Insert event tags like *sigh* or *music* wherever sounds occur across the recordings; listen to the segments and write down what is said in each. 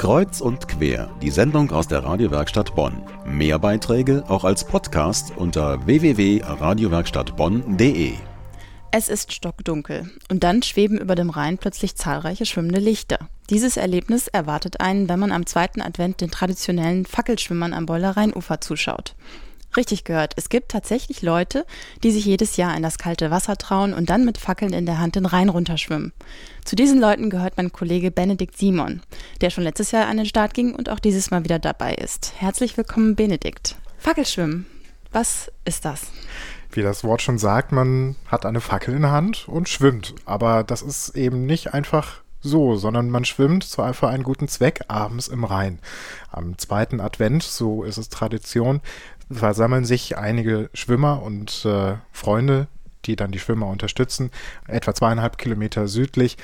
Kreuz und quer, die Sendung aus der Radiowerkstatt Bonn. Mehr Beiträge auch als Podcast unter www.radiowerkstattbonn.de. Es ist stockdunkel und dann schweben über dem Rhein plötzlich zahlreiche schwimmende Lichter. Dieses Erlebnis erwartet einen, wenn man am zweiten Advent den traditionellen Fackelschwimmern am Boiler Rheinufer zuschaut. Richtig gehört, es gibt tatsächlich Leute, die sich jedes Jahr in das kalte Wasser trauen und dann mit Fackeln in der Hand den Rhein runterschwimmen. Zu diesen Leuten gehört mein Kollege Benedikt Simon, der schon letztes Jahr an den Start ging und auch dieses Mal wieder dabei ist. Herzlich willkommen, Benedikt. Fackelschwimmen, was ist das? Wie das Wort schon sagt, man hat eine Fackel in der Hand und schwimmt. Aber das ist eben nicht einfach so, sondern man schwimmt zwar für einen guten Zweck abends im Rhein. Am zweiten Advent, so ist es Tradition, versammeln sich einige Schwimmer und äh, Freunde, die dann die Schwimmer unterstützen, etwa zweieinhalb Kilometer südlich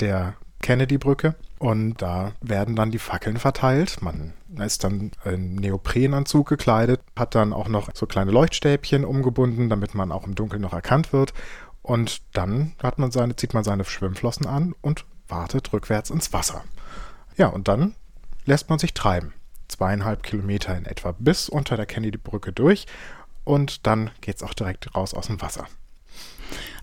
der Kennedy-Brücke. Und da werden dann die Fackeln verteilt. Man ist dann in Neoprenanzug gekleidet, hat dann auch noch so kleine Leuchtstäbchen umgebunden, damit man auch im Dunkeln noch erkannt wird. Und dann hat man seine, zieht man seine Schwimmflossen an und wartet rückwärts ins Wasser. Ja, und dann lässt man sich treiben. Zweieinhalb Kilometer in etwa bis unter der Kennedy-Brücke durch und dann geht es auch direkt raus aus dem Wasser.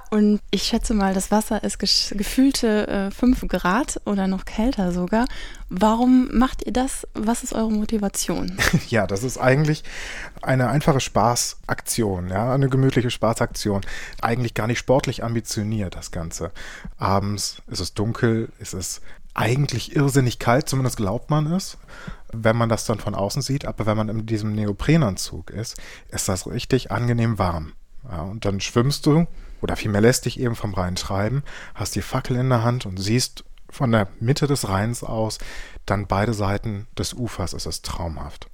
Und ich schätze mal, das Wasser ist gefühlte 5 äh, Grad oder noch kälter sogar. Warum macht ihr das? Was ist eure Motivation? *laughs* ja, das ist eigentlich eine einfache Spaßaktion, ja, eine gemütliche Spaßaktion. Eigentlich gar nicht sportlich ambitioniert, das Ganze. Abends ist es dunkel, ist es eigentlich irrsinnig kalt, zumindest glaubt man es, wenn man das dann von außen sieht. Aber wenn man in diesem Neoprenanzug ist, ist das richtig angenehm warm. Ja, und dann schwimmst du oder vielmehr lässt dich eben vom Rhein treiben, hast die Fackel in der Hand und siehst von der Mitte des Rheins aus dann beide Seiten des Ufers. Es ist traumhaft.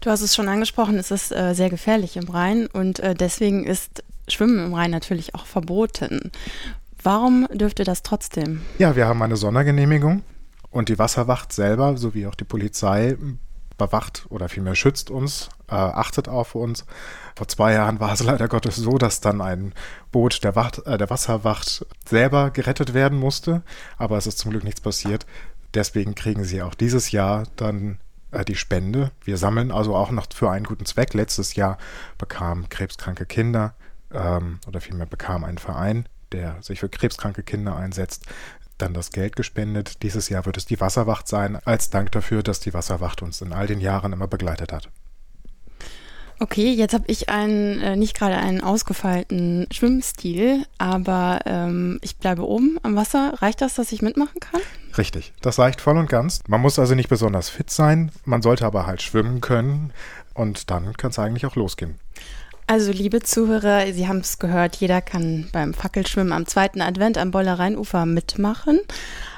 Du hast es schon angesprochen, es ist äh, sehr gefährlich im Rhein und äh, deswegen ist Schwimmen im Rhein natürlich auch verboten. Warum dürft ihr das trotzdem? Ja, wir haben eine Sondergenehmigung und die Wasserwacht selber sowie auch die Polizei bewacht oder vielmehr schützt uns, äh, achtet auf uns. Vor zwei Jahren war es leider Gottes so, dass dann ein Boot der, Wacht, äh, der Wasserwacht selber gerettet werden musste, aber es ist zum Glück nichts passiert. Deswegen kriegen sie auch dieses Jahr dann äh, die Spende. Wir sammeln also auch noch für einen guten Zweck. Letztes Jahr bekamen krebskranke Kinder ähm, oder vielmehr bekam ein Verein, der sich für krebskranke Kinder einsetzt, dann das Geld gespendet. Dieses Jahr wird es die Wasserwacht sein, als Dank dafür, dass die Wasserwacht uns in all den Jahren immer begleitet hat. Okay, jetzt habe ich einen, äh, nicht gerade einen ausgefeilten Schwimmstil, aber ähm, ich bleibe oben am Wasser. Reicht das, dass ich mitmachen kann? Richtig, das reicht voll und ganz. Man muss also nicht besonders fit sein, man sollte aber halt schwimmen können und dann kann es eigentlich auch losgehen. Also, liebe Zuhörer, Sie haben es gehört, jeder kann beim Fackelschwimmen am zweiten Advent am Boiler Rheinufer mitmachen.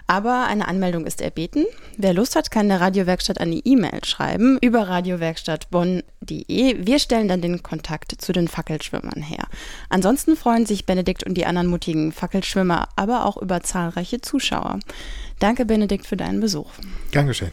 Aber eine Anmeldung ist erbeten. Wer Lust hat, kann der Radiowerkstatt die E-Mail schreiben über radiowerkstattbonn.de. Wir stellen dann den Kontakt zu den Fackelschwimmern her. Ansonsten freuen sich Benedikt und die anderen mutigen Fackelschwimmer aber auch über zahlreiche Zuschauer. Danke, Benedikt, für deinen Besuch. Geschehen.